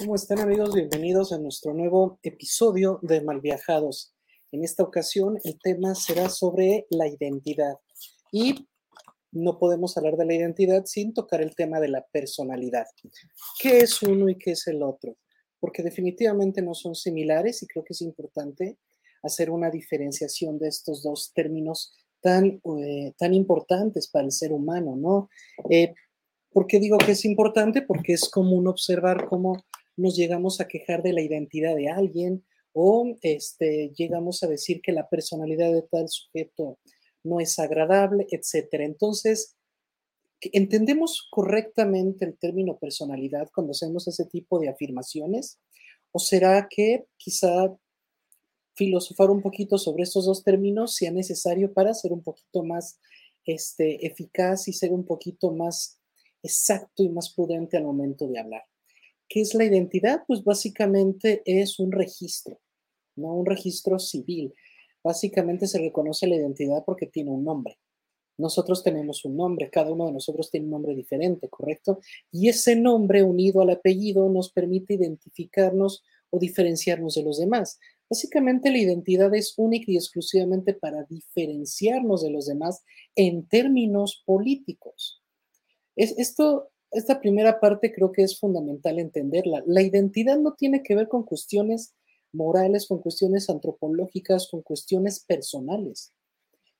¿Cómo están amigos? Bienvenidos a nuestro nuevo episodio de Malviajados. En esta ocasión el tema será sobre la identidad y no podemos hablar de la identidad sin tocar el tema de la personalidad. ¿Qué es uno y qué es el otro? Porque definitivamente no son similares y creo que es importante hacer una diferenciación de estos dos términos tan, eh, tan importantes para el ser humano, ¿no? Eh, ¿Por qué digo que es importante? Porque es común observar cómo nos llegamos a quejar de la identidad de alguien o este, llegamos a decir que la personalidad de tal sujeto no es agradable, etcétera. Entonces, ¿entendemos correctamente el término personalidad cuando hacemos ese tipo de afirmaciones? ¿O será que quizá filosofar un poquito sobre estos dos términos sea necesario para ser un poquito más este, eficaz y ser un poquito más exacto y más prudente al momento de hablar. ¿Qué es la identidad? Pues básicamente es un registro, ¿no? Un registro civil. Básicamente se reconoce la identidad porque tiene un nombre. Nosotros tenemos un nombre, cada uno de nosotros tiene un nombre diferente, ¿correcto? Y ese nombre unido al apellido nos permite identificarnos o diferenciarnos de los demás. Básicamente la identidad es única y exclusivamente para diferenciarnos de los demás en términos políticos. Es, esto, esta primera parte creo que es fundamental entenderla. La identidad no tiene que ver con cuestiones morales, con cuestiones antropológicas, con cuestiones personales.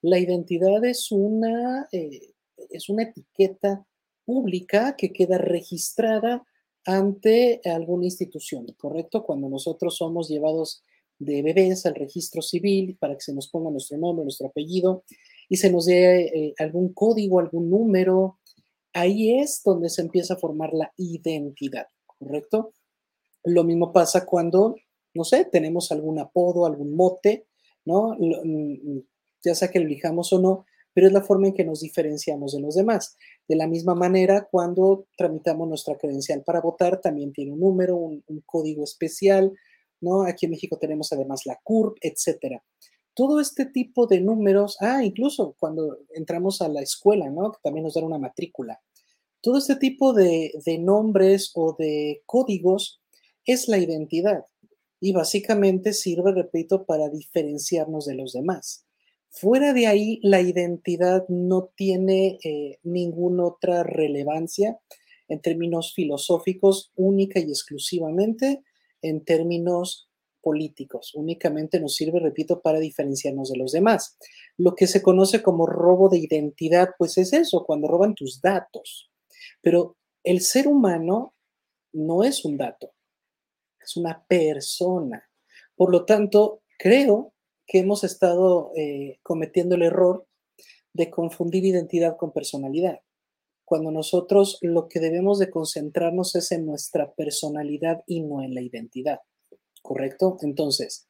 La identidad es una, eh, es una etiqueta pública que queda registrada ante alguna institución, ¿correcto? Cuando nosotros somos llevados de bebés al registro civil para que se nos ponga nuestro nombre, nuestro apellido y se nos dé eh, algún código, algún número, ahí es donde se empieza a formar la identidad, ¿correcto? Lo mismo pasa cuando, no sé, tenemos algún apodo, algún mote, ¿no? Mm, mm, ya sea que lo elijamos o no, pero es la forma en que nos diferenciamos de los demás. De la misma manera, cuando tramitamos nuestra credencial para votar, también tiene un número, un, un código especial, ¿no? Aquí en México tenemos además la CURP, etcétera todo este tipo de números, ah, incluso cuando entramos a la escuela, ¿no? Que también nos dan una matrícula. Todo este tipo de, de nombres o de códigos es la identidad y básicamente sirve, repito, para diferenciarnos de los demás. Fuera de ahí, la identidad no tiene eh, ninguna otra relevancia en términos filosóficos, única y exclusivamente en términos políticos. Únicamente nos sirve, repito, para diferenciarnos de los demás. Lo que se conoce como robo de identidad, pues es eso, cuando roban tus datos. Pero el ser humano no es un dato, es una persona. Por lo tanto, creo que hemos estado eh, cometiendo el error de confundir identidad con personalidad. Cuando nosotros lo que debemos de concentrarnos es en nuestra personalidad y no en la identidad. ¿Correcto? Entonces,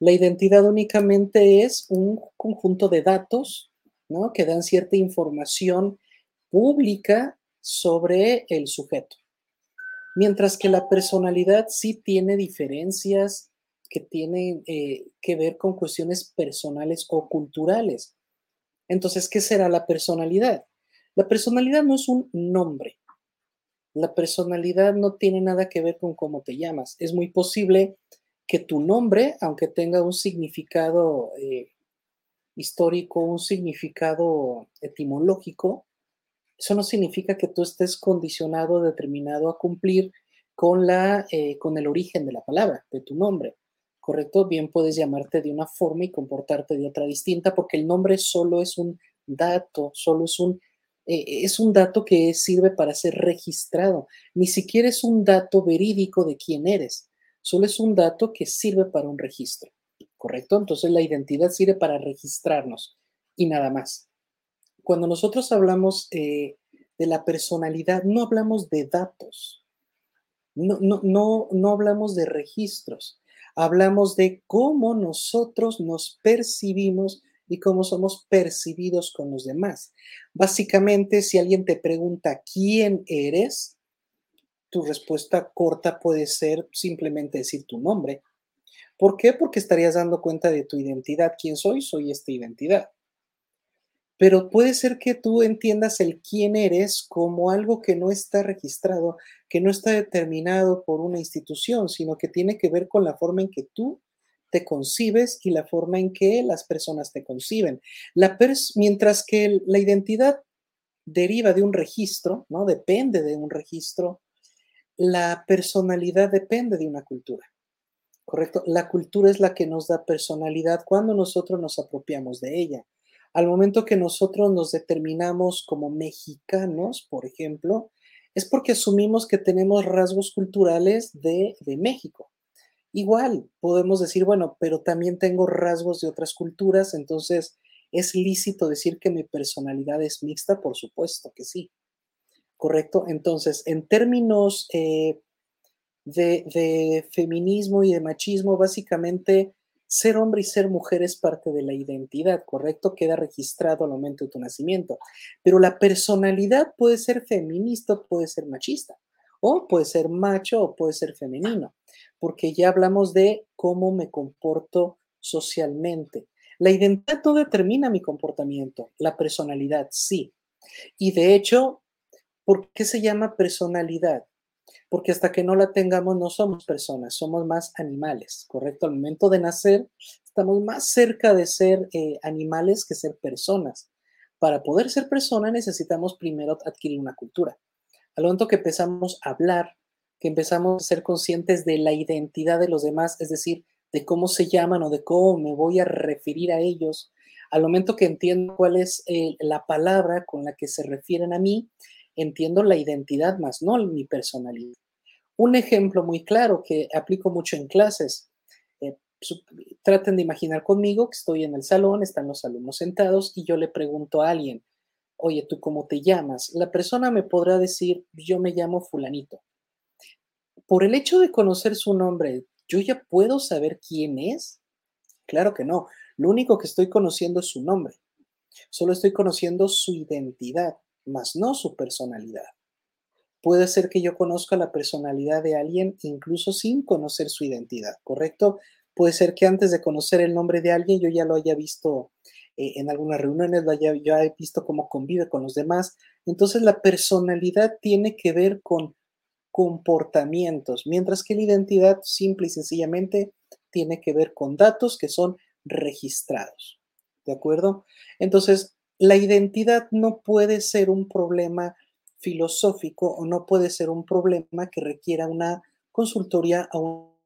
la identidad únicamente es un conjunto de datos, ¿no? Que dan cierta información pública sobre el sujeto. Mientras que la personalidad sí tiene diferencias que tienen eh, que ver con cuestiones personales o culturales. Entonces, ¿qué será la personalidad? La personalidad no es un nombre. La personalidad no tiene nada que ver con cómo te llamas. Es muy posible que tu nombre, aunque tenga un significado eh, histórico, un significado etimológico, eso no significa que tú estés condicionado, determinado a cumplir con, la, eh, con el origen de la palabra, de tu nombre. ¿Correcto? Bien puedes llamarte de una forma y comportarte de otra distinta porque el nombre solo es un dato, solo es un, eh, es un dato que sirve para ser registrado. Ni siquiera es un dato verídico de quién eres solo es un dato que sirve para un registro, ¿correcto? Entonces la identidad sirve para registrarnos y nada más. Cuando nosotros hablamos eh, de la personalidad, no hablamos de datos, no, no, no, no hablamos de registros, hablamos de cómo nosotros nos percibimos y cómo somos percibidos con los demás. Básicamente, si alguien te pregunta quién eres, tu respuesta corta puede ser simplemente decir tu nombre. ¿Por qué? Porque estarías dando cuenta de tu identidad. ¿Quién soy? Soy esta identidad. pero puede ser que tú entiendas el quién eres como algo que no está registrado, que no está determinado por una institución, sino que tiene que ver con la forma en que tú te concibes y la forma en que las personas te conciben. La mientras que la identidad deriva de un registro, ¿no? Depende de un registro, la personalidad depende de una cultura. ¿Correcto? La cultura es la que nos da personalidad cuando nosotros nos apropiamos de ella. Al momento que nosotros nos determinamos como mexicanos, por ejemplo, es porque asumimos que tenemos rasgos culturales de México. Igual podemos decir, bueno, pero también tengo rasgos de otras culturas, entonces es lícito decir que mi personalidad es mixta, por supuesto que sí. ¿Correcto? Entonces, en términos eh, de, de, feminismo y de machismo, básicamente ser hombre y ser mujer es parte de la identidad, ¿correcto? Queda registrado al momento de tu nacimiento. Pero la personalidad puede ser feminista, puede ser machista, o puede ser macho o puede ser femenino, porque ya hablamos de cómo me comporto socialmente. La identidad no determina mi comportamiento, la personalidad sí. Y de hecho, ¿por qué se llama personalidad? porque hasta que no la tengamos no somos personas, somos más animales, ¿correcto? Al momento de nacer estamos más cerca de ser eh, animales que ser personas. Para poder ser persona necesitamos primero adquirir una cultura. Al momento que empezamos a hablar, que empezamos a ser conscientes de la identidad de los demás, es decir, de cómo se llaman o de cómo me voy a referir a ellos, al momento que entiendo cuál es eh, la palabra con la que se refieren a mí, entiendo la identidad más no mi personalidad. Un ejemplo muy claro que aplico mucho en clases. Eh, traten de imaginar conmigo que estoy en el salón, están los alumnos sentados y yo le pregunto a alguien, oye, ¿tú cómo te llamas? La persona me podrá decir, yo me llamo fulanito. Por el hecho de conocer su nombre, ¿yo ya puedo saber quién es? Claro que no. Lo único que estoy conociendo es su nombre. Solo estoy conociendo su identidad más no su personalidad. Puede ser que yo conozca la personalidad de alguien incluso sin conocer su identidad, ¿correcto? Puede ser que antes de conocer el nombre de alguien yo ya lo haya visto eh, en algunas reuniones, lo haya, yo he visto cómo convive con los demás. Entonces la personalidad tiene que ver con comportamientos, mientras que la identidad simple y sencillamente tiene que ver con datos que son registrados. ¿De acuerdo? Entonces, la identidad no puede ser un problema filosófico o no puede ser un problema que requiera una consultoría a un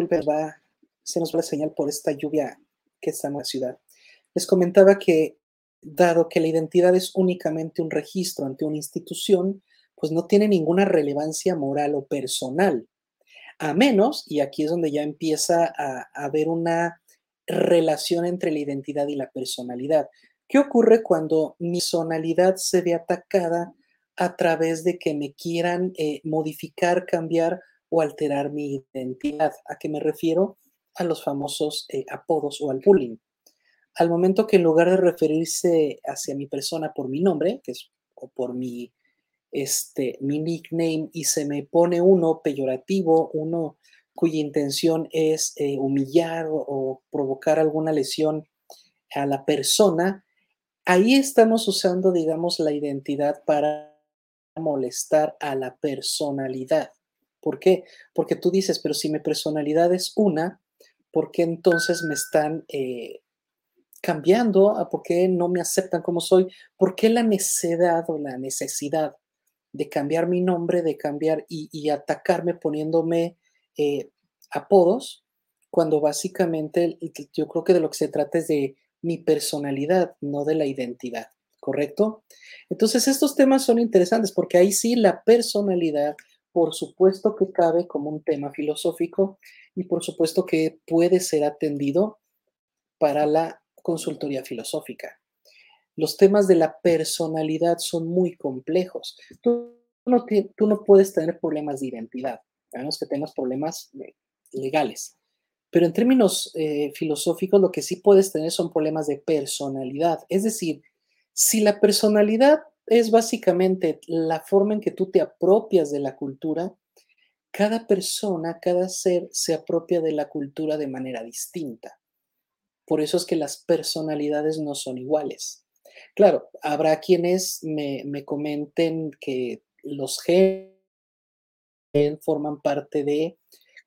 disculpen, va, se nos va la señal por esta lluvia que está en la ciudad. Les comentaba que, dado que la identidad es únicamente un registro ante una institución, pues no tiene ninguna relevancia moral o personal. A menos, y aquí es donde ya empieza a, haber una relación entre la identidad y la personalidad. ¿Qué ocurre cuando mi personalidad se ve atacada a través de que me quieran eh, modificar, cambiar o alterar mi identidad. ¿A qué me refiero? A los famosos eh, apodos o al bullying. Al momento que en lugar de referirse hacia mi persona por mi nombre, que es o por mi, este, mi nickname, y se me pone uno peyorativo, uno cuya intención es eh, humillar o provocar alguna lesión a la persona, ahí estamos usando, digamos, la identidad para molestar a la personalidad. ¿Por qué? Porque tú dices, pero si mi personalidad es una, ¿por qué entonces me están eh, cambiando? ¿Por qué no me aceptan como soy? ¿Por qué la necesidad o la necesidad de cambiar mi nombre, de cambiar y, atacarme poniéndome eh, apodos? Cuando básicamente yo creo que de lo que se trata es de mi personalidad, no de la identidad, ¿correcto? Entonces estos temas son interesantes porque ahí sí la personalidad por supuesto que cabe como un tema filosófico y por supuesto que puede ser atendido para la consultoría filosófica. los temas de la personalidad son muy complejos. Tú no, puedes tener problemas de identidad, a menos que tengas problemas eh, legales. Pero en términos eh, filosóficos, lo que sí puedes tener son problemas de personalidad. Es decir, si la personalidad es básicamente la forma en que tú te apropias de la cultura, cada persona, cada ser se apropia de la cultura de manera distinta. Por eso es que las personalidades no son iguales. Claro, habrá quienes me, me comenten que los genes forman parte de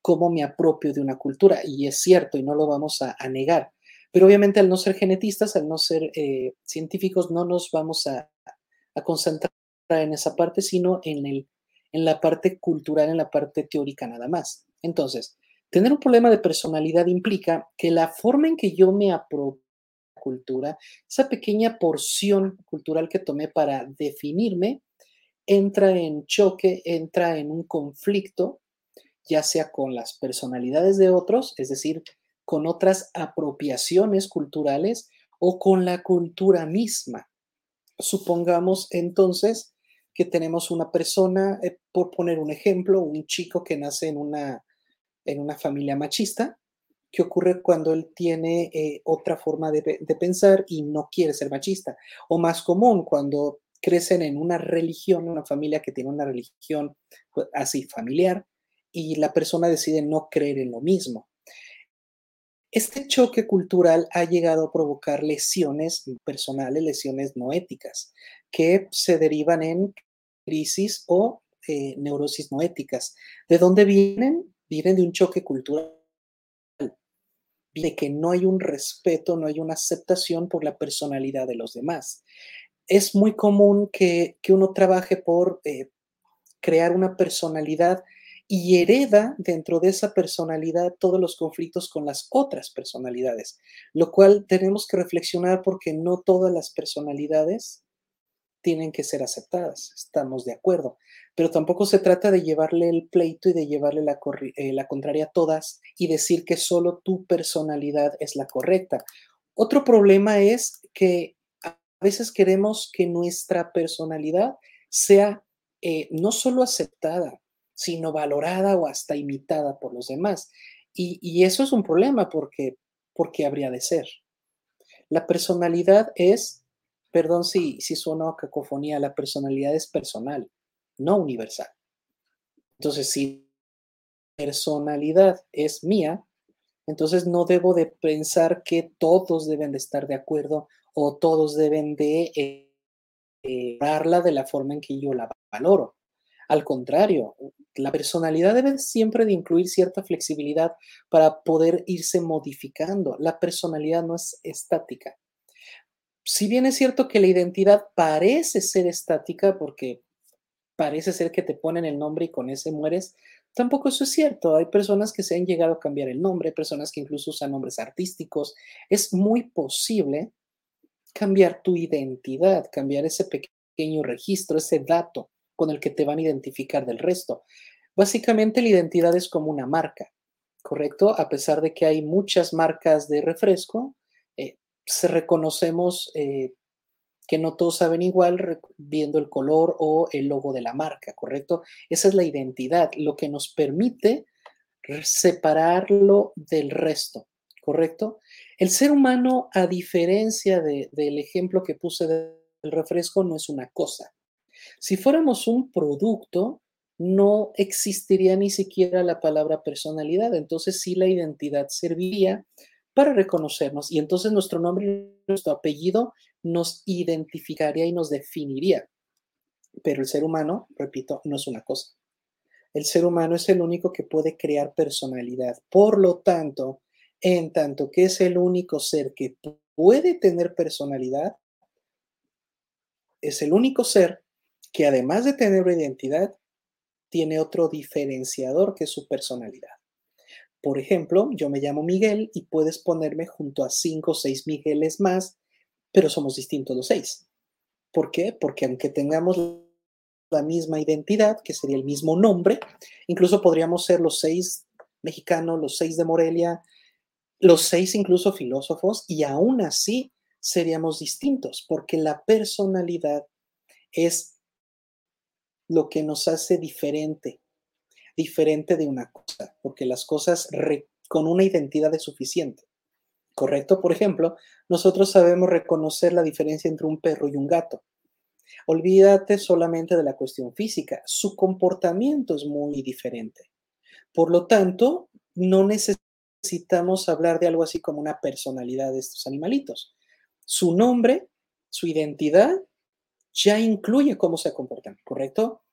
cómo me apropio de una cultura. Y es cierto, y no lo vamos a, negar. Pero obviamente al no ser genetistas, al no ser eh, científicos, no nos vamos a, concentrar en esa parte, sino en, el, en la parte cultural, en la parte teórica nada más. Entonces, tener un problema de personalidad implica que la forma en que yo me apropio cultura, esa pequeña porción cultural que tomé para definirme, entra en choque, entra en un conflicto ya sea con las personalidades de otros, es decir, con otras apropiaciones culturales o con la cultura misma. Supongamos entonces que tenemos una persona, eh, por poner un ejemplo, un chico que nace en una, en una familia machista, ¿qué ocurre cuando él tiene eh, otra forma de, de, pensar y no quiere ser machista. O más común, cuando crecen en una religión, una familia que tiene una religión pues, así familiar, y la persona decide no creer en lo mismo. Este choque cultural ha llegado a provocar lesiones personales, lesiones no éticas, que se derivan en crisis o eh, neurosis no éticas. ¿De dónde vienen? Vienen de un choque cultural, de que no hay un respeto, no hay una aceptación por la personalidad de los demás. Es muy común que, uno trabaje por eh, crear una personalidad y hereda dentro de esa personalidad todos los conflictos con las otras personalidades, lo cual tenemos que reflexionar porque no todas las personalidades tienen que ser aceptadas, estamos de acuerdo, pero tampoco se trata de llevarle el pleito y de llevarle la, eh, contraria a todas y decir que solo tu personalidad es la correcta. Otro problema es que a veces queremos que nuestra personalidad sea eh, no solo aceptada, sino valorada o hasta imitada por los demás. Y, eso es un problema porque, porque habría de ser. La personalidad es, perdón si, si suena a cacofonía, la personalidad es personal, no universal. Entonces, si personalidad es mía, entonces no debo de pensar que todos deben de estar de acuerdo o todos deben de eh, darla de la forma en que yo la valoro. Al contrario, la personalidad debe siempre de incluir cierta flexibilidad para poder irse modificando. La personalidad no es estática. Si bien es cierto que la identidad parece ser estática porque parece ser que te ponen el nombre y con ese mueres, tampoco eso es cierto. Hay personas que se han llegado a cambiar el nombre, personas que incluso usan nombres artísticos. Es muy posible cambiar tu identidad, cambiar ese pequeño registro, ese dato con el que te van a identificar del resto. Básicamente la identidad es como una marca, ¿correcto? A pesar de que hay muchas marcas de refresco, eh, reconocemos eh, que no todos saben igual viendo el color o el logo de la marca, ¿correcto? Esa es la identidad, lo que nos permite separarlo del resto, ¿correcto? El ser humano, a diferencia del ejemplo que puse del refresco, no es una cosa. Si fuéramos un producto, no existiría ni siquiera la palabra personalidad. Entonces sí la identidad serviría para reconocernos y entonces nuestro nombre y nuestro apellido nos identificaría y nos definiría. Pero el ser humano, repito, no es una cosa. El ser humano es el único que puede crear personalidad. Por lo tanto, en tanto que es el único ser que puede tener personalidad, es el único ser que además de tener una identidad, tiene otro diferenciador que es su personalidad. Por ejemplo, yo me llamo Miguel y puedes ponerme junto a cinco o seis Migueles más, pero somos distintos los seis. ¿Por qué? Porque aunque tengamos la misma identidad, que sería el mismo nombre, incluso podríamos ser los seis mexicanos, los seis de Morelia, los seis incluso filósofos, y aún así seríamos distintos, porque la personalidad es lo que nos hace diferente, diferente de una cosa, porque las cosas con una identidad es suficiente. ¿Correcto? Por ejemplo, nosotros sabemos reconocer la diferencia entre un perro y un gato. Olvídate solamente de la cuestión física, su comportamiento es muy diferente. Por lo tanto, no necesitamos hablar de algo así como una personalidad de estos animalitos. Su nombre, su identidad, ya incluye cómo se comportan, ¿correcto?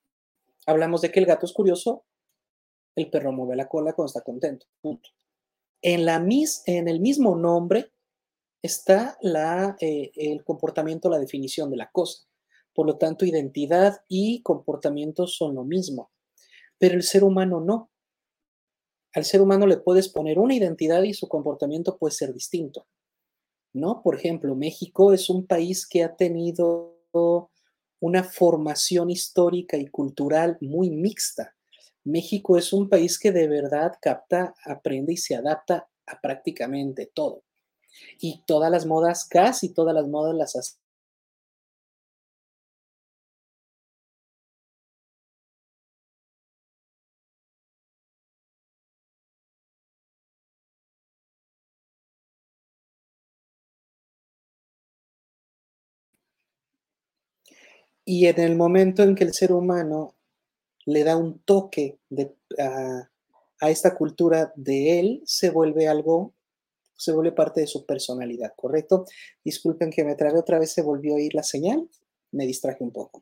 Hablamos de que el gato es curioso, el perro mueve la cola cuando está contento, punto. En, la en el mismo nombre está la, eh, el comportamiento, la definición de la cosa. Por lo tanto, identidad y comportamiento son lo mismo. Pero el ser humano no. Al ser humano le puedes poner una identidad y su comportamiento puede ser distinto. ¿No? Por ejemplo, México es un país que ha tenido una formación histórica y cultural muy mixta. México es un país que de verdad capta, aprende y se adapta a prácticamente todo. Y todas las modas, casi todas las modas las Y en el momento en que el ser humano le da un toque a, esta cultura de él, se vuelve algo, se vuelve parte de su personalidad, ¿correcto? Disculpen que me trae otra vez, se volvió a ir la señal, me distraje un poco.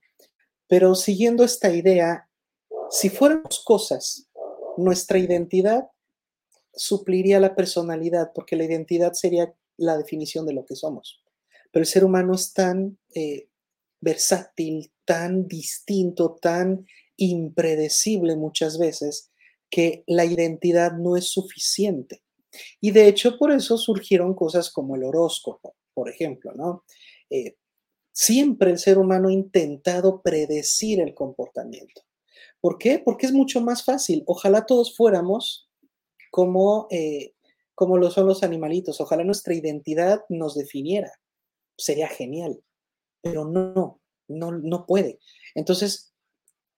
Pero siguiendo esta idea, si fuéramos cosas, nuestra identidad supliría la personalidad, porque la identidad sería la definición de lo que somos. Pero el ser humano es tan eh, versátil, tan distinto, tan impredecible muchas veces, que la identidad no es suficiente. Y de hecho por eso surgieron cosas como el horóscopo, por ejemplo, ¿no? Eh, siempre el ser humano ha intentado predecir el comportamiento. ¿Por qué? Porque es mucho más fácil. Ojalá todos fuéramos como, eh, como lo son los animalitos. Ojalá nuestra identidad nos definiera. Sería genial pero no, no, no puede. Entonces,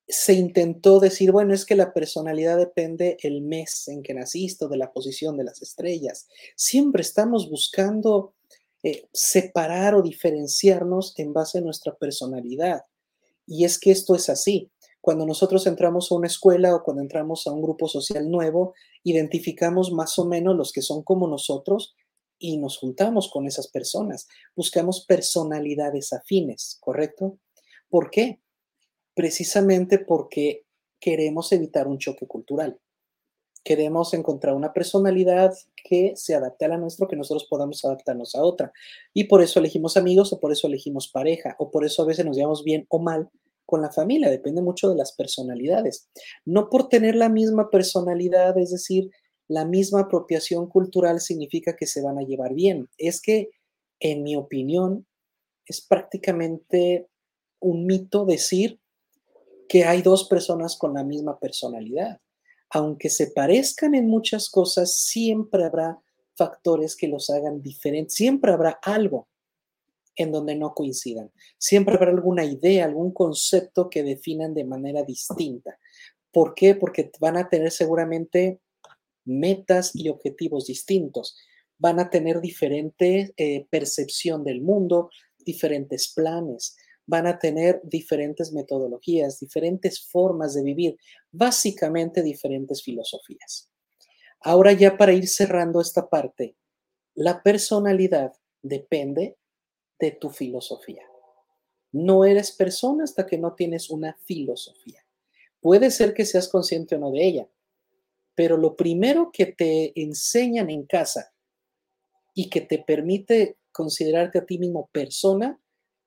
se intentó decir, bueno, es que la personalidad depende el mes en que naciste, de la posición de las estrellas. Siempre estamos buscando eh, separar o diferenciarnos en base a nuestra personalidad. Y es que esto es así. Cuando nosotros entramos a una escuela o cuando entramos a un grupo social nuevo, identificamos más o menos los que son como nosotros y nos juntamos con esas personas. Buscamos personalidades afines, ¿correcto? ¿Por qué? Precisamente porque queremos evitar un choque cultural. Queremos encontrar una personalidad que se adapte a la nuestra, que nosotros podamos adaptarnos a otra. Y por eso elegimos amigos o por eso elegimos pareja o por eso a veces nos llevamos bien o mal con la familia. Depende mucho de las personalidades. No por tener la misma personalidad, es decir, la misma apropiación cultural significa que se van a llevar bien. Es que, en mi opinión, es prácticamente un mito decir que hay dos personas con la misma personalidad. Aunque se parezcan en muchas cosas, siempre habrá factores que los hagan diferentes. Siempre habrá algo en donde no coincidan. Siempre habrá alguna idea, algún concepto que definan de manera distinta. ¿Por qué? Porque van a tener seguramente metas y objetivos distintos. Van a tener diferente eh, percepción del mundo, diferentes planes, van a tener diferentes metodologías, diferentes formas de vivir, básicamente diferentes filosofías. Ahora ya para ir cerrando esta parte, la personalidad depende de tu filosofía. No eres persona hasta que no tienes una filosofía. Puede ser que seas consciente o no de ella, pero lo primero que te enseñan en casa y que te permite considerarte a ti mismo persona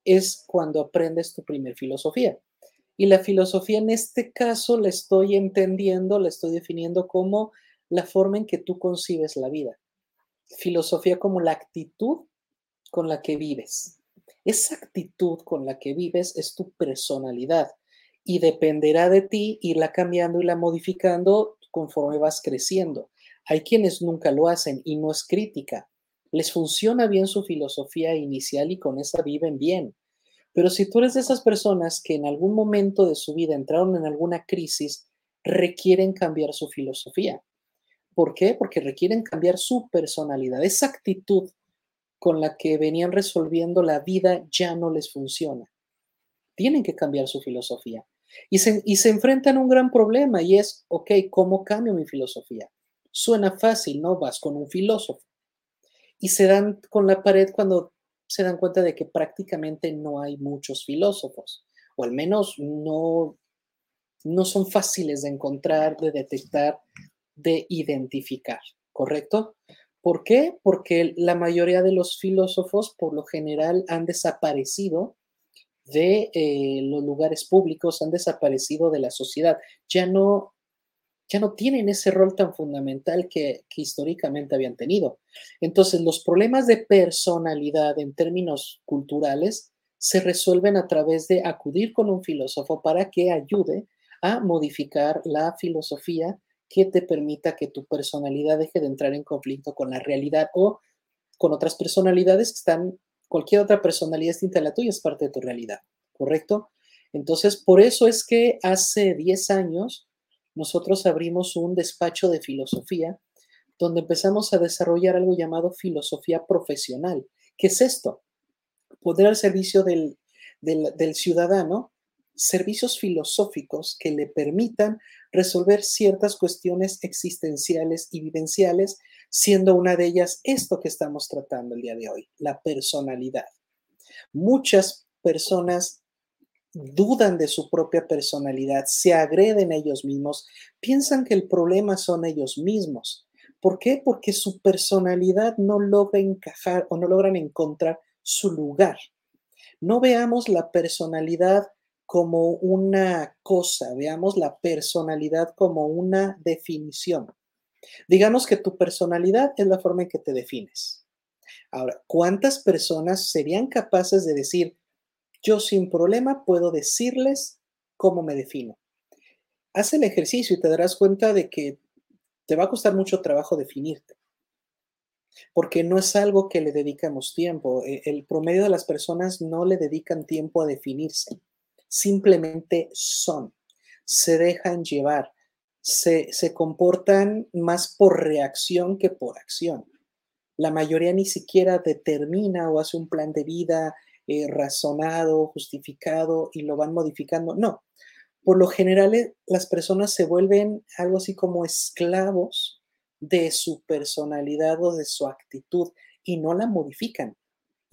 es cuando aprendes tu primer filosofía. Y la filosofía en este caso la estoy entendiendo, la estoy definiendo como la forma en que tú concibes la vida. Filosofía como la actitud con la que vives. Esa actitud con la que vives es tu personalidad y dependerá de ti irla cambiando y la modificando conforme vas creciendo. Hay quienes nunca lo hacen y no es crítica. les funciona bien su filosofía inicial y con esa viven bien. Pero si tú eres de esas personas que en algún momento de su vida entraron en alguna crisis, requieren cambiar su filosofía. ¿Por qué? Porque requieren cambiar su personalidad. Esa actitud con la que venían resolviendo la vida ya no les funciona. Tienen que cambiar su filosofía. Y se, y se enfrentan a un gran problema y es, ok, ¿cómo cambio mi filosofía? Suena fácil, ¿no? Vas con un filósofo. Y se dan con la pared cuando se dan cuenta de que prácticamente no hay muchos filósofos, o al menos no, no son fáciles de encontrar, de detectar, de identificar, ¿correcto? ¿Por qué? Porque la mayoría de los filósofos por lo general han desaparecido de eh, los lugares públicos, han desaparecido de la sociedad, ya no, ya no tienen ese rol tan fundamental que, que históricamente habían tenido. Entonces, los problemas de personalidad en términos culturales se resuelven a través de acudir con un filósofo para que ayude a modificar la filosofía que te permita que tu personalidad deje de entrar en conflicto con la realidad o con otras personalidades que están cualquier otra personalidad distinta a la tuya es parte de tu realidad, ¿correcto? Entonces, por eso es que hace 10 años nosotros abrimos un despacho de filosofía donde empezamos a desarrollar algo llamado filosofía profesional. ¿Qué es esto? Poder al servicio del, del ciudadano servicios filosóficos que le permitan resolver ciertas cuestiones existenciales y vivenciales siendo una de ellas esto que estamos tratando el día de hoy, la personalidad. Muchas personas dudan de su propia personalidad, se agreden a ellos mismos, piensan que el problema son ellos mismos. ¿Por qué? Porque su personalidad no logra encajar o no logran encontrar su lugar. No veamos la personalidad como una cosa, veamos la personalidad como una definición. Digamos que tu personalidad es la forma en que te defines. Ahora, ¿cuántas personas serían capaces de decir, yo sin problema puedo decirles cómo me defino? Haz el ejercicio y te darás cuenta de que te va a costar mucho trabajo definirte, porque no es algo que le dedicamos tiempo. E, el promedio de las personas no le dedican tiempo a definirse, simplemente son, se dejan llevar se, comportan más por reacción que por acción. La mayoría ni siquiera determina o hace un plan de vida eh, razonado, justificado y lo van modificando. No, por lo general eh, las personas se vuelven algo así como esclavos de su personalidad o de su actitud y no la modifican.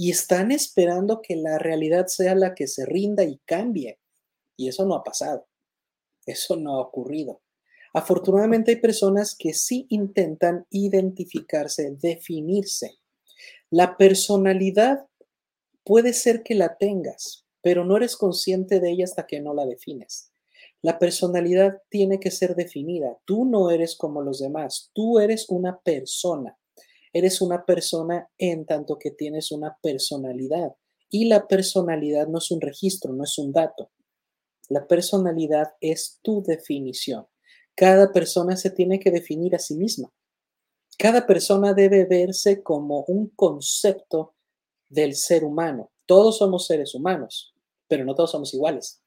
Y están esperando que la realidad sea la que se rinda y cambie. Y eso no ha pasado. Eso no ha ocurrido. Afortunadamente hay personas que sí intentan identificarse, definirse. La personalidad puede ser que la tengas, pero no eres consciente de ella hasta que no la defines. La personalidad tiene que ser definida. Tú no eres como los demás, tú eres una persona. Eres una persona en tanto que tienes una personalidad. Y la personalidad no es un registro, no es un dato. La personalidad es tu definición. Cada persona se tiene que definir a sí misma. Cada persona debe verse como un concepto del ser humano. Todos somos seres humanos, pero no todos somos iguales.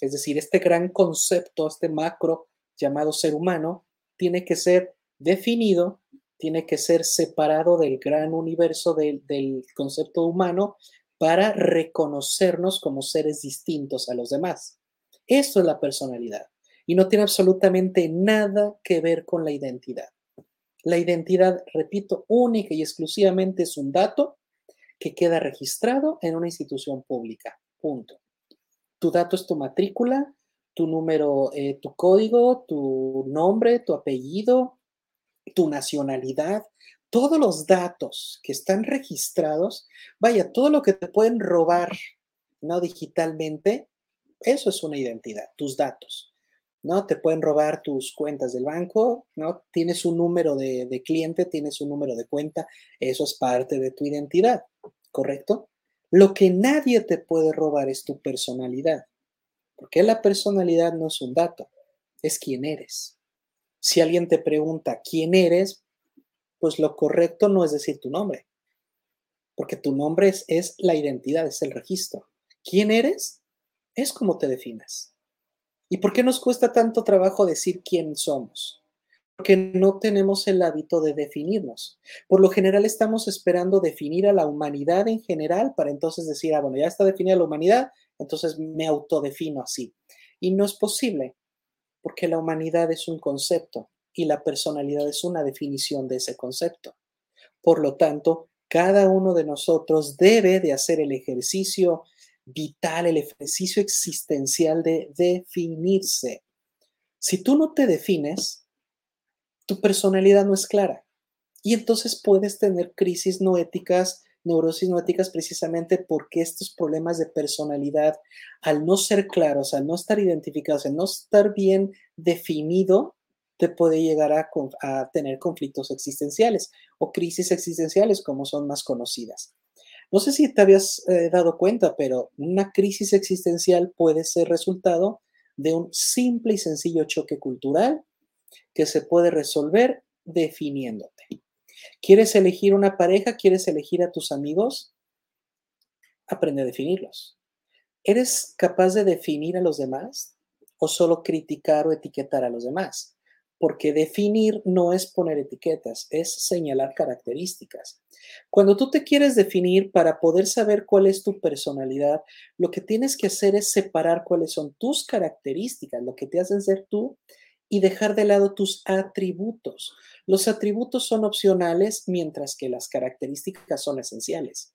Es decir, este gran concepto, este macro llamado ser humano, tiene que ser definido, tiene que ser separado del gran universo del, del concepto humano para reconocernos como seres distintos a los demás. Esto es la personalidad y no tiene absolutamente nada que ver con la identidad. La identidad, repito, única y exclusivamente es un dato que queda registrado en una institución pública. Punto. Tu dato es tu matrícula, tu número, eh, tu código, tu nombre, tu apellido, tu nacionalidad, todos los datos que están registrados, vaya, todo lo que te pueden robar, ¿no? Digitalmente, eso es una identidad, tus datos. ¿no? Te pueden robar tus cuentas del banco, ¿no? Tienes un número de, de, cliente, tienes un número de cuenta, eso es parte de tu identidad, ¿correcto? Lo que nadie te puede robar es tu personalidad, porque la personalidad no es un dato, es quién eres. Si alguien te pregunta quién eres, pues lo correcto no es decir tu nombre, porque tu nombre es, la identidad, es el registro. ¿Quién eres? Es como te defines. ¿Y por qué nos cuesta tanto trabajo decir quién somos? Porque no tenemos el hábito de definirnos. Por lo general estamos esperando definir a la humanidad en general para entonces decir, ah, bueno, ya está definida la humanidad, entonces me autodefino así. Y no es posible, porque la humanidad es un concepto y la personalidad es una definición de ese concepto. Por lo tanto, cada uno de nosotros debe de hacer el ejercicio vital, el ejercicio existencial de definirse. Si tú no te defines, tu personalidad no es clara y entonces puedes tener crisis no éticas, neurosis no éticas precisamente porque estos problemas de personalidad, al no ser claros, al no estar identificados, al no estar bien definido, te puede llegar a, tener conflictos existenciales o crisis existenciales como son más conocidas. No sé si te habías eh, dado cuenta, pero una crisis existencial puede ser resultado de un simple y sencillo choque cultural que se puede resolver definiéndote. ¿Quieres elegir una pareja? ¿Quieres elegir a tus amigos? Aprende a definirlos. ¿Eres capaz de definir a los demás o solo criticar o etiquetar a los demás? porque definir no es poner etiquetas, es señalar características. Cuando tú te quieres definir para poder saber cuál es tu personalidad, lo que tienes que hacer es separar cuáles son tus características, lo que te hacen ser tú, y dejar de lado tus atributos. Los atributos son opcionales, mientras que las características son esenciales.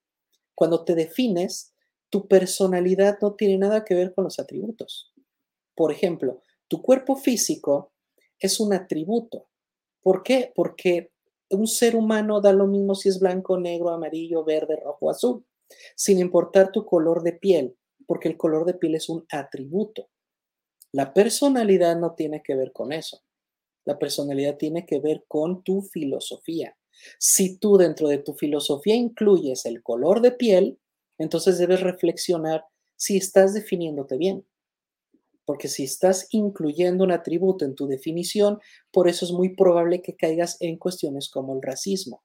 Cuando te defines, tu personalidad no tiene nada que ver con los atributos. Por ejemplo, tu cuerpo físico es un atributo. ¿Por qué? Porque un ser humano da lo mismo si es blanco, negro, amarillo, verde, rojo, azul, sin importar tu color de piel, porque el color de piel es un atributo. La personalidad no tiene que ver con eso. La personalidad tiene que ver con tu filosofía. Si tú dentro de tu filosofía incluyes el color de piel, entonces debes reflexionar si estás definiéndote bien porque si estás incluyendo un atributo en tu definición, por eso es muy probable que caigas en cuestiones como el racismo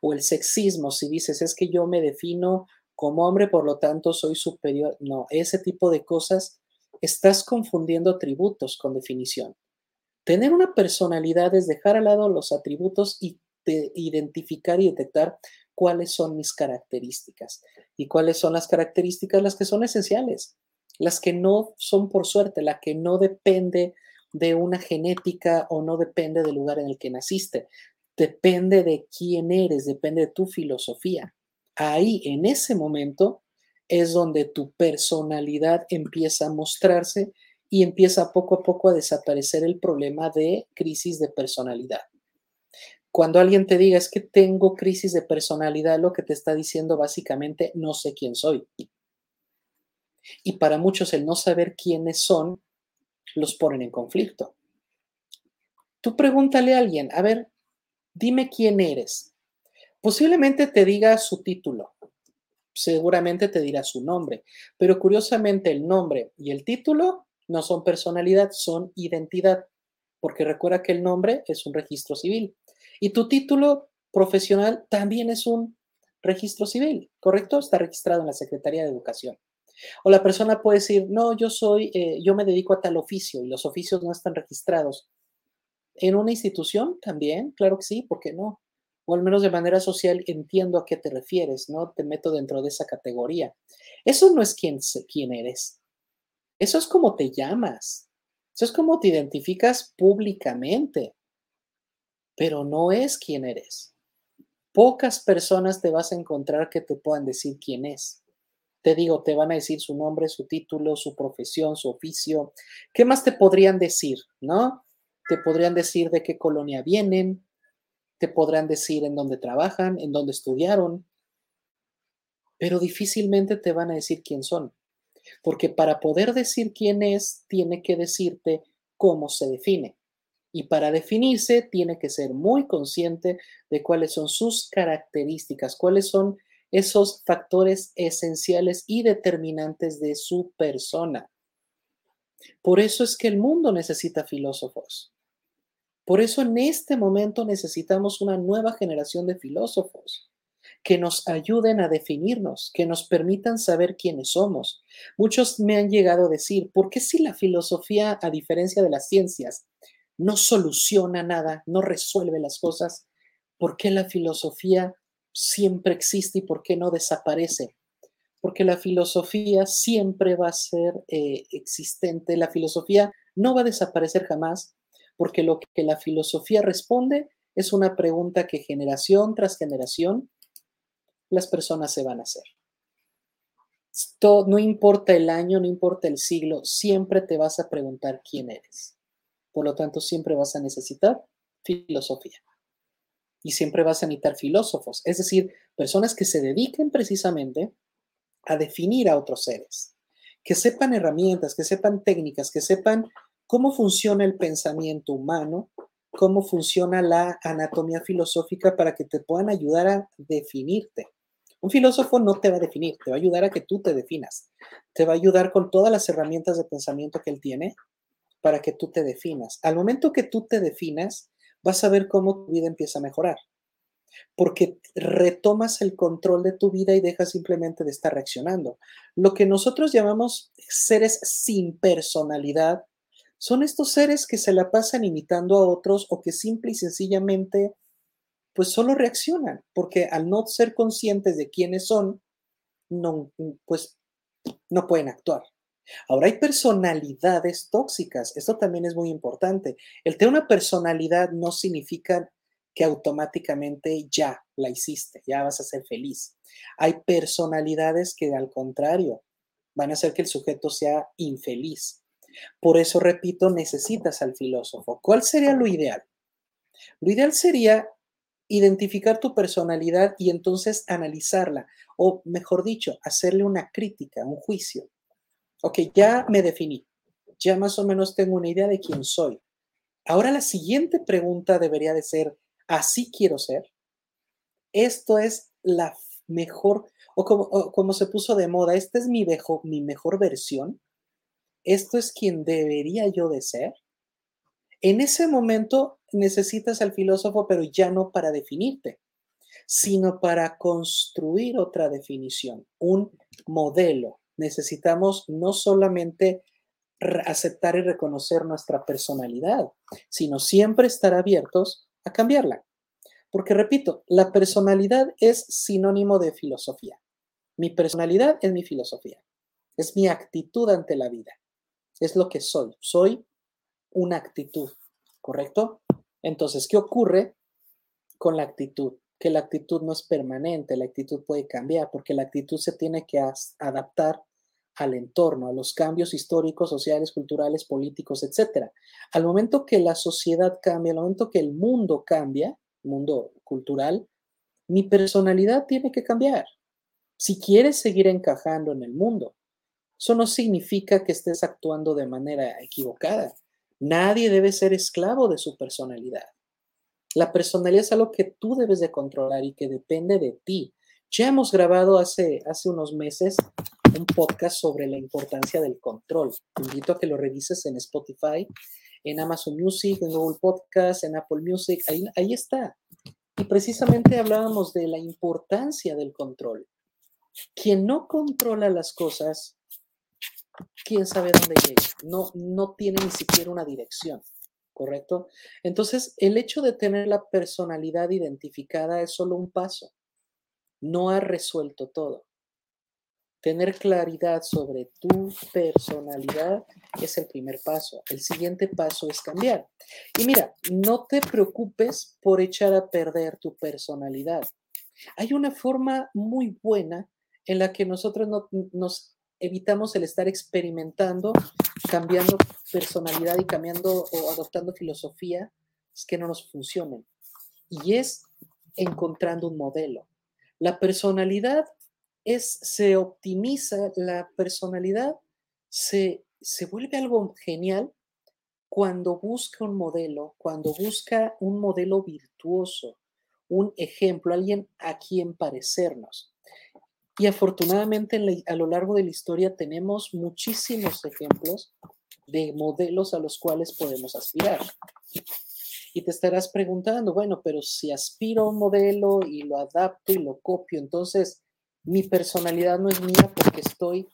o el sexismo. Si dices, es que yo me defino como hombre, por lo tanto soy superior. No, ese tipo de cosas, estás confundiendo atributos con definición. Tener una personalidad es dejar al lado los atributos y identificar y detectar cuáles son mis características y cuáles son las características las que son esenciales las que no son por suerte, la que no depende de una genética o no depende del lugar en el que naciste, depende de quién eres, depende de tu filosofía. Ahí, en ese momento, es donde tu personalidad empieza a mostrarse y empieza poco a poco a desaparecer el problema de crisis de personalidad. Cuando alguien te diga es que tengo crisis de personalidad, lo que te está diciendo básicamente no sé quién soy. Y para muchos el no saber quiénes son los ponen en conflicto. Tú pregúntale a alguien, a ver, dime quién eres. Posiblemente te diga su título, seguramente te dirá su nombre, pero curiosamente el nombre y el título no son personalidad, son identidad, porque recuerda que el nombre es un registro civil y tu título profesional también es un registro civil, ¿correcto? Está registrado en la Secretaría de Educación. O la persona puede decir, no, yo soy, eh, yo me dedico a tal oficio y los oficios no están registrados. En una institución también, claro que sí, ¿por qué no? O al menos de manera social entiendo a qué te refieres, ¿no? Te meto dentro de esa categoría. Eso no es quién, quién eres. Eso es como te llamas. Eso es como te identificas públicamente. Pero no es quién eres. Pocas personas te vas a encontrar que te puedan decir quién es. Te digo, te van a decir su nombre, su título, su profesión, su oficio. ¿Qué más te podrían decir? ¿No? Te podrían decir de qué colonia vienen, te podrán decir en dónde trabajan, en dónde estudiaron, pero difícilmente te van a decir quién son. Porque para poder decir quién es, tiene que decirte cómo se define. Y para definirse, tiene que ser muy consciente de cuáles son sus características, cuáles son esos factores esenciales y determinantes de su persona. Por eso es que el mundo necesita filósofos. Por eso en este momento necesitamos una nueva generación de filósofos. Que nos ayuden a definirnos, que nos permitan saber quiénes somos. Muchos me han llegado a decir, ¿por qué si la filosofía, a diferencia de las ciencias, no soluciona nada, no resuelve las cosas? ¿Por qué la filosofía siempre existe y por qué no desaparece? Porque la filosofía siempre va a ser eh, existente, la filosofía no va a desaparecer jamás, porque lo que la filosofía responde es una pregunta que generación tras generación las personas se van a hacer. no importa el año, no importa el siglo, siempre te vas a preguntar quién eres. Por lo tanto, siempre vas a necesitar filosofía. Y siempre vas a necesitar filósofos, es decir, personas que se dediquen precisamente a definir a otros seres, que sepan herramientas, que sepan técnicas, que sepan cómo funciona el pensamiento humano, cómo funciona la anatomía filosófica para que te puedan ayudar a definirte. Un filósofo no te va a definir, te va a ayudar a que tú te definas. Te va a ayudar con todas las herramientas de pensamiento que él tiene para que tú te definas. Al momento que tú te definas, vas a ver cómo tu vida empieza a mejorar. Porque retomas el control de tu vida y dejas simplemente de estar reaccionando. Lo que nosotros llamamos seres sin personalidad son estos seres que se la pasan imitando a otros o que simple y sencillamente pues solo reaccionan, porque al no ser conscientes de quiénes son, no, pues no pueden actuar. Ahora hay personalidades tóxicas, esto también es muy importante. El tener una personalidad no significa que automáticamente ya la hiciste, ya vas a ser feliz. Hay personalidades que al contrario van a hacer que el sujeto sea infeliz. Por eso, repito, necesitas al filósofo. ¿Cuál sería lo ideal? Lo ideal sería identificar tu personalidad y entonces analizarla, o mejor dicho, hacerle una crítica, un juicio. Ok, ya me definí, ya más o menos tengo una idea de quién soy. Ahora la siguiente pregunta debería de ser, ¿así quiero ser? Esto es la mejor, o como, como se puso de moda, esta es mi, mejor, mi mejor versión. ¿Esto es quien debería yo de ser? En ese momento necesitas al filósofo, pero ya no para definirte, sino para construir otra definición, un modelo. Necesitamos no solamente aceptar y reconocer nuestra personalidad, sino siempre estar abiertos a cambiarla. Porque repito, la personalidad es sinónimo de filosofía. Mi personalidad es mi filosofía, es mi actitud ante la vida, es lo que soy. Soy una actitud, ¿correcto? Entonces, ¿qué ocurre con la actitud? Que la actitud no es permanente, la actitud puede cambiar porque la actitud se tiene que adaptar al entorno, a los cambios históricos, sociales, culturales, políticos, etc. Al momento que la sociedad cambia, al momento que el mundo cambia, mundo cultural, mi personalidad tiene que cambiar. Si quieres seguir encajando en el mundo, eso no significa que estés actuando de manera equivocada. Nadie debe ser esclavo de su personalidad. La personalidad es algo que tú debes de controlar y que depende de ti. Ya hemos grabado hace, hace unos meses un podcast sobre la importancia del control. Te invito a que lo revises en Spotify, en Amazon Music, en Google Podcast, en Apple Music. Ahí, ahí está. Y precisamente hablábamos de la importancia del control. Quien no controla las cosas quién sabe dónde llega. No, no tiene ni siquiera una dirección, ¿correcto? Entonces, el hecho de tener la personalidad identificada es solo un paso. No ha resuelto todo. Tener claridad sobre tu personalidad es el primer paso. El siguiente paso es cambiar. Y mira, no te preocupes por echar a perder tu personalidad. Hay una forma muy buena en la que nosotros no, nos evitamos el estar experimentando, cambiando personalidad y cambiando o adoptando filosofías que no nos funcionen. Y es encontrando un modelo. La personalidad es, se optimiza, la personalidad se, se vuelve algo genial cuando busca un modelo, cuando busca un modelo virtuoso, un ejemplo, alguien a quien parecernos. Y afortunadamente a lo largo de la historia tenemos muchísimos ejemplos de modelos a los cuales podemos aspirar. Y te estarás preguntando, bueno, pero si aspiro a un modelo y lo adapto y lo copio, entonces mi personalidad no es mía porque estoy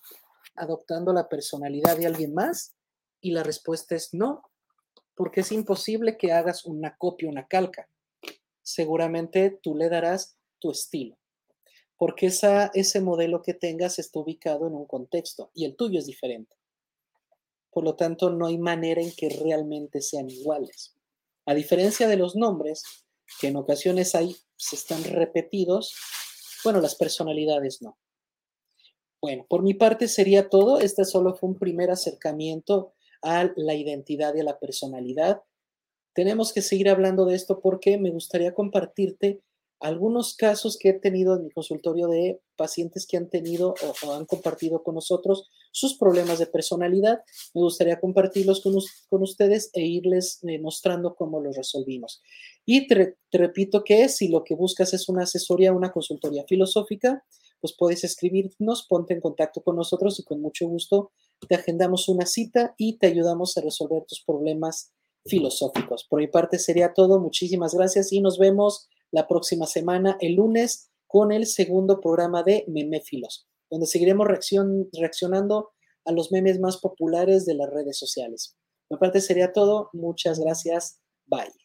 adoptando la personalidad de alguien más. Y la respuesta es no, porque es imposible que hagas una copia, una calca. Seguramente tú le darás tu estilo, porque ese modelo que tengas está ubicado en un contexto y el tuyo es diferente. Por lo tanto, no hay manera en que realmente sean iguales. A diferencia de los nombres, que en ocasiones hay, se están repetidos, bueno, las personalidades no. Bueno, por mi parte sería todo. Este solo fue un primer acercamiento a la identidad y a la personalidad. Tenemos que seguir hablando de esto porque me gustaría compartirte algunos casos que he tenido en mi consultorio de pacientes que han tenido o, han compartido con nosotros sus problemas de personalidad. Me gustaría compartirlos con, ustedes e irles eh, mostrando cómo los resolvimos. Y te, repito que si lo que buscas es una asesoría, una consultoría filosófica, pues puedes escribirnos, ponte en contacto con nosotros y con mucho gusto te agendamos una cita y te ayudamos a resolver tus problemas filosóficos. Por mi parte sería todo. Muchísimas gracias y nos vemos la próxima semana, el lunes, con el segundo programa de Memefilos, donde seguiremos reaccionando a los memes más populares de las redes sociales. Parte sería todo. Muchas gracias. Bye.